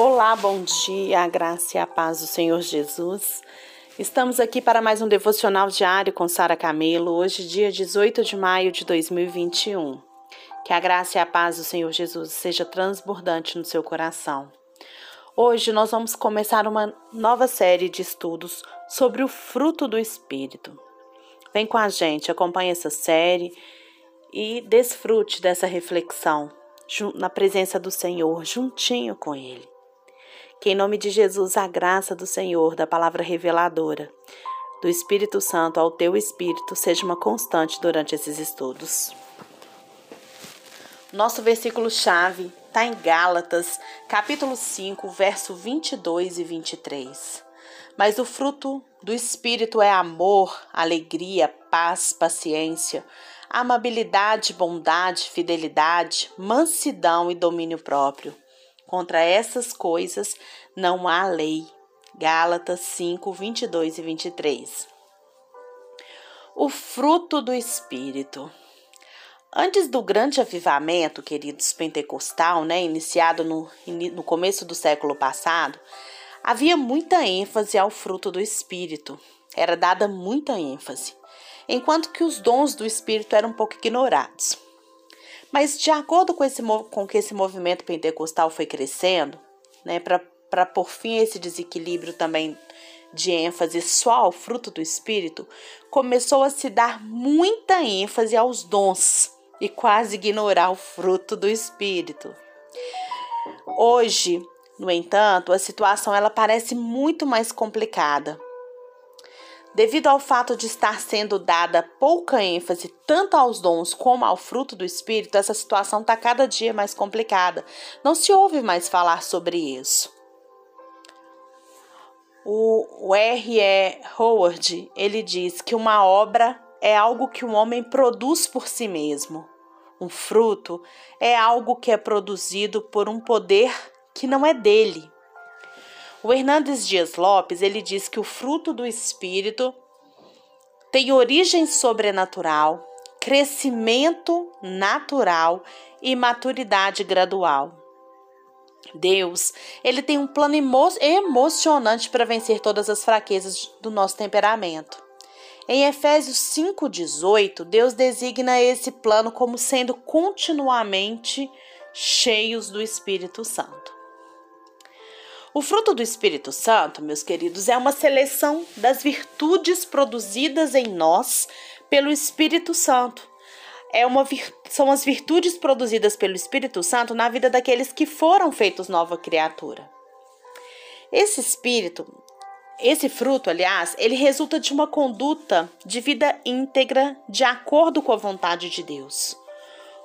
Olá, bom dia, a graça e a paz do Senhor Jesus. Estamos aqui para mais um devocional diário com Sara Camelo, hoje, dia 18 de maio de 2021. Que a graça e a paz do Senhor Jesus seja transbordante no seu coração. Hoje nós vamos começar uma nova série de estudos sobre o fruto do Espírito. Vem com a gente, acompanhe essa série e desfrute dessa reflexão na presença do Senhor, juntinho com Ele. Que em nome de Jesus a graça do Senhor, da palavra reveladora, do Espírito Santo ao teu espírito seja uma constante durante esses estudos. Nosso versículo chave está em Gálatas, capítulo 5, verso 22 e 23. Mas o fruto do espírito é amor, alegria, paz, paciência, amabilidade, bondade, fidelidade, mansidão e domínio próprio. Contra essas coisas não há lei. Gálatas 5, 22 e 23. O fruto do Espírito. Antes do grande avivamento, queridos, pentecostal, né, iniciado no, no começo do século passado, havia muita ênfase ao fruto do Espírito. Era dada muita ênfase, enquanto que os dons do Espírito eram um pouco ignorados. Mas de acordo com, esse, com que esse movimento pentecostal foi crescendo, né, para por fim esse desequilíbrio também de ênfase só ao fruto do Espírito, começou a se dar muita ênfase aos dons e quase ignorar o fruto do Espírito. Hoje, no entanto, a situação ela parece muito mais complicada, Devido ao fato de estar sendo dada pouca ênfase tanto aos dons como ao fruto do Espírito, essa situação está cada dia mais complicada. Não se ouve mais falar sobre isso. O, o R.E. Howard ele diz que uma obra é algo que um homem produz por si mesmo. Um fruto é algo que é produzido por um poder que não é dele. O Hernandes Dias Lopes, ele diz que o fruto do espírito tem origem sobrenatural, crescimento natural e maturidade gradual. Deus, ele tem um plano emo emocionante para vencer todas as fraquezas do nosso temperamento. Em Efésios 5:18, Deus designa esse plano como sendo continuamente cheios do Espírito Santo. O fruto do Espírito Santo, meus queridos, é uma seleção das virtudes produzidas em nós pelo Espírito Santo. É uma são as virtudes produzidas pelo Espírito Santo na vida daqueles que foram feitos nova criatura. Esse espírito, esse fruto, aliás, ele resulta de uma conduta de vida íntegra de acordo com a vontade de Deus.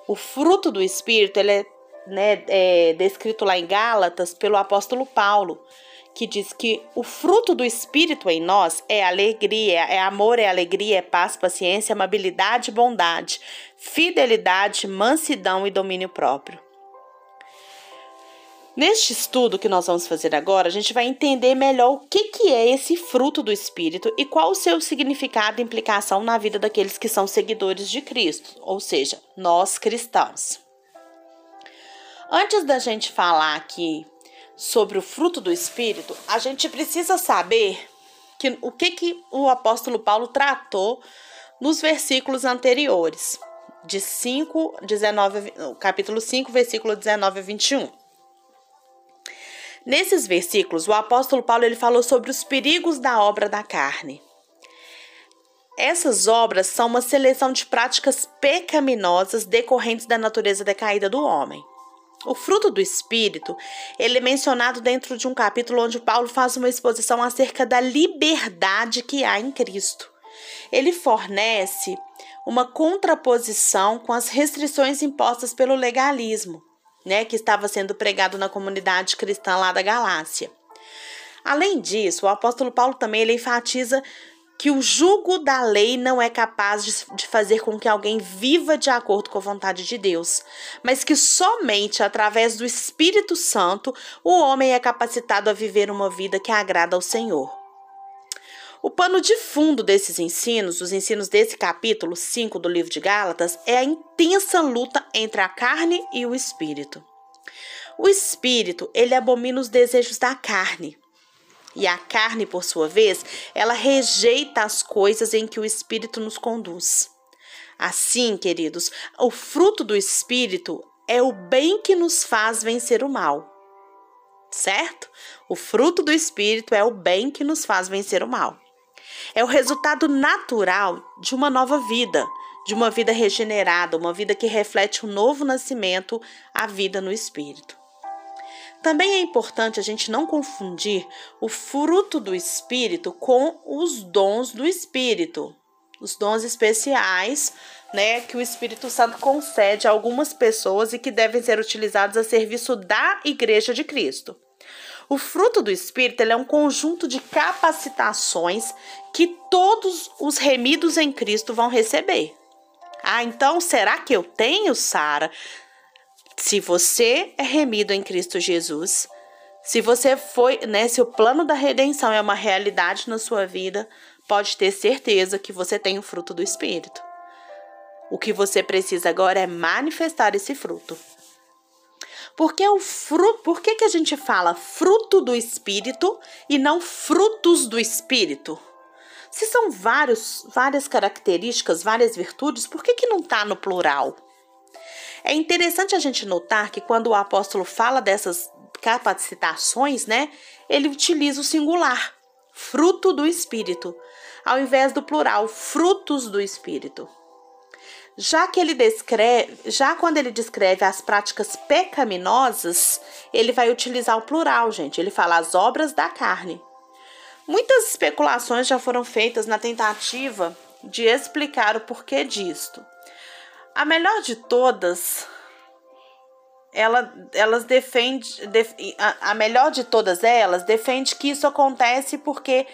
O fruto do espírito, ele é né, é, descrito lá em Gálatas pelo apóstolo Paulo, que diz que o fruto do Espírito em nós é alegria, é amor, é alegria, é paz, paciência, amabilidade, bondade, fidelidade, mansidão e domínio próprio. Neste estudo que nós vamos fazer agora, a gente vai entender melhor o que, que é esse fruto do Espírito e qual o seu significado e implicação na vida daqueles que são seguidores de Cristo, ou seja, nós cristãos. Antes da gente falar aqui sobre o fruto do Espírito, a gente precisa saber que, o que, que o apóstolo Paulo tratou nos versículos anteriores, de 5, 19, capítulo 5, versículo 19 a 21. Nesses versículos, o apóstolo Paulo ele falou sobre os perigos da obra da carne. Essas obras são uma seleção de práticas pecaminosas decorrentes da natureza decaída do homem. O fruto do Espírito, ele é mencionado dentro de um capítulo onde Paulo faz uma exposição acerca da liberdade que há em Cristo. Ele fornece uma contraposição com as restrições impostas pelo legalismo, né, que estava sendo pregado na comunidade cristã lá da Galácia. Além disso, o apóstolo Paulo também ele enfatiza que o jugo da lei não é capaz de, de, fazer com que alguém viva de acordo com a vontade de Deus, mas que somente através do Espírito Santo o homem é capacitado a viver uma vida que agrada ao Senhor. O pano de fundo desses ensinos, os ensinos desse capítulo 5 do livro de Gálatas, é a intensa luta entre a carne e o espírito. O espírito, ele abomina os desejos da carne. E a carne, por sua vez, ela rejeita as coisas em que o espírito nos conduz. Assim, queridos, o fruto do espírito é o bem que nos faz vencer o mal. Certo? O fruto do espírito é o bem que nos faz vencer o mal. É o resultado natural de uma nova vida, de uma vida regenerada, uma vida que reflete o um novo nascimento, a vida no espírito. Também é importante a gente não confundir o fruto do espírito com os dons do espírito, os dons especiais, né, que o Espírito Santo concede a algumas pessoas e que devem ser utilizados a serviço da Igreja de Cristo. O fruto do Espírito é um conjunto de capacitações que todos os remidos em Cristo vão receber. Ah, então será que eu tenho, Sara? Se você é remido em Cristo Jesus, se você foi, né, se o plano da redenção é uma realidade na sua vida, pode ter certeza que você tem o fruto do Espírito. O que você precisa agora é manifestar esse fruto. Porque o fruto, por que, que a gente fala fruto do Espírito e não frutos do Espírito? Se são vários, várias características, várias virtudes, por que, que não está no plural? É interessante a gente notar que quando o apóstolo fala dessas capacitações, né, ele utiliza o singular, fruto do Espírito, ao invés do plural, frutos do Espírito. Já que ele descreve, já quando ele descreve as práticas pecaminosas, ele vai utilizar o plural, gente. Ele fala as obras da carne. Muitas especulações já foram feitas na tentativa de explicar o porquê disto. A melhor de todas, ela, elas defende, def, a, a melhor de todas elas defende que isso acontece porque,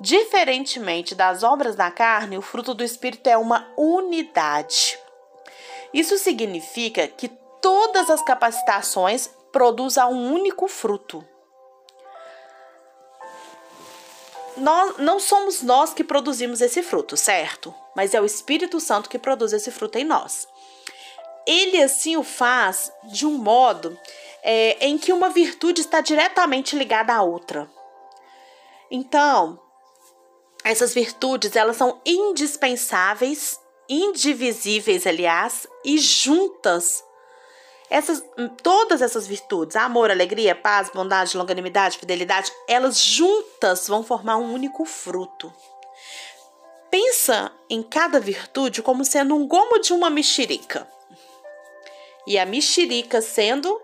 diferentemente das obras da carne, o fruto do Espírito é uma unidade. Isso significa que todas as capacitações produzem um único fruto. Nós, não somos nós que produzimos esse fruto, certo? Mas é o Espírito Santo que produz esse fruto em nós. Ele assim o faz de um modo é, em que uma virtude está diretamente ligada à outra. Então, essas virtudes elas são indispensáveis, indivisíveis, aliás, e juntas essas, todas essas virtudes, amor, alegria, paz, bondade, longanimidade, fidelidade, elas juntas vão formar um único fruto. Pensa em cada virtude como sendo um gomo de uma mexerica. E a mexerica sendo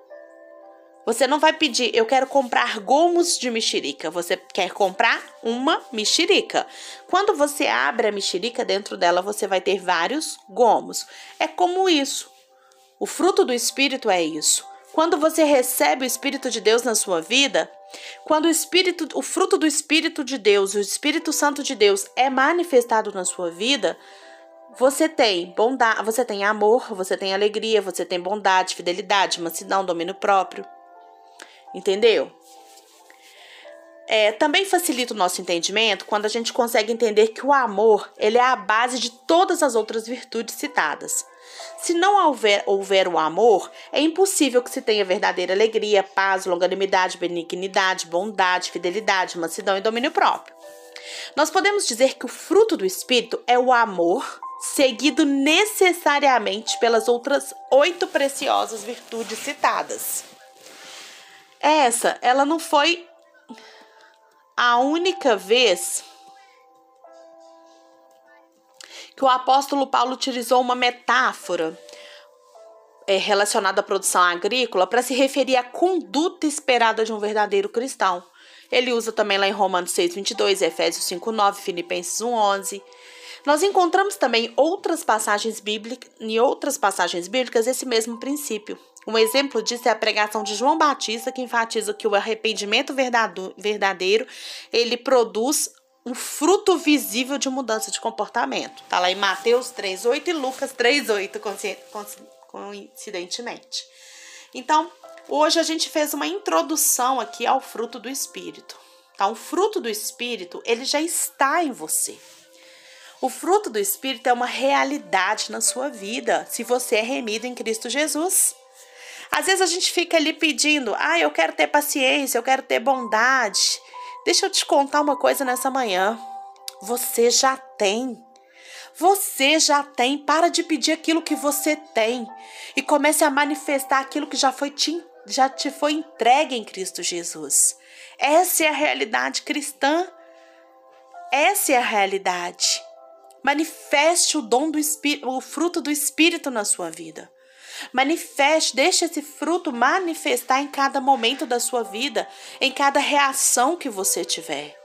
você não vai pedir, eu quero comprar gomos de mexerica. Você quer comprar uma mexerica. Quando você abre a mexerica, dentro dela você vai ter vários gomos. É como isso. O fruto do Espírito é isso. Quando você recebe o Espírito de Deus na sua vida, quando o Espírito, o fruto do Espírito de Deus, o Espírito Santo de Deus é manifestado na sua vida, você tem bondade, você tem amor, você tem alegria, você tem bondade, fidelidade, mansidão, domínio próprio. Entendeu? É, também facilita o nosso entendimento quando a gente consegue entender que o amor ele é a base de todas as outras virtudes citadas. Se não houver, houver o amor, é impossível que se tenha verdadeira alegria, paz, longanimidade, benignidade, bondade, fidelidade, mansidão e domínio próprio. Nós podemos dizer que o fruto do Espírito é o amor, seguido necessariamente pelas outras oito preciosas virtudes citadas. Essa, ela não foi a única vez que o apóstolo Paulo utilizou uma metáfora é, relacionada à produção agrícola para se referir à conduta esperada de um verdadeiro cristão. Ele usa também lá em Romanos 6, 22, Efésios 5, 9, Filipenses 1, 11. Nós encontramos também outras passagens bíblicas, em outras passagens bíblicas esse mesmo princípio. Um exemplo disso é a pregação de João Batista, que enfatiza que o arrependimento verdadeiro ele produz um fruto visível de mudança de comportamento. Tá lá em Mateus 3:8 e Lucas 3:8 coincidentemente. Então, hoje a gente fez uma introdução aqui ao fruto do espírito. Tá? O fruto do espírito, ele já está em você. O fruto do espírito é uma realidade na sua vida, se você é remido em Cristo Jesus. Às vezes a gente fica ali pedindo, ah, eu quero ter paciência, eu quero ter bondade. Deixa eu te contar uma coisa nessa manhã. Você já tem. Você já tem. Para de pedir aquilo que você tem e comece a manifestar aquilo que já foi te, já te foi entregue em Cristo Jesus. Essa é a realidade cristã. Essa é a realidade. Manifeste o dom do espírito, o fruto do espírito na sua vida. Manifeste, deixe esse fruto manifestar em cada momento da sua vida, em cada reação que você tiver.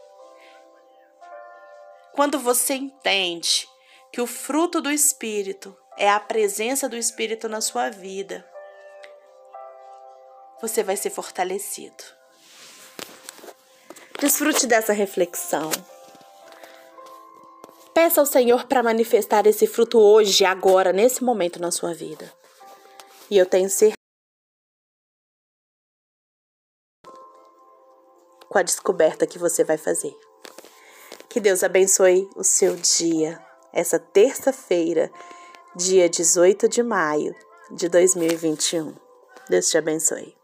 Quando você entende que o fruto do espírito é a presença do espírito na sua vida, você vai ser fortalecido. Desfrute dessa reflexão. Peça ao Senhor para manifestar esse fruto hoje, agora, nesse momento na sua vida. E eu tenho certeza com a descoberta que você vai fazer. Que Deus abençoe o seu dia, essa terça-feira, dia 18 de maio de 2021. Deus te abençoe.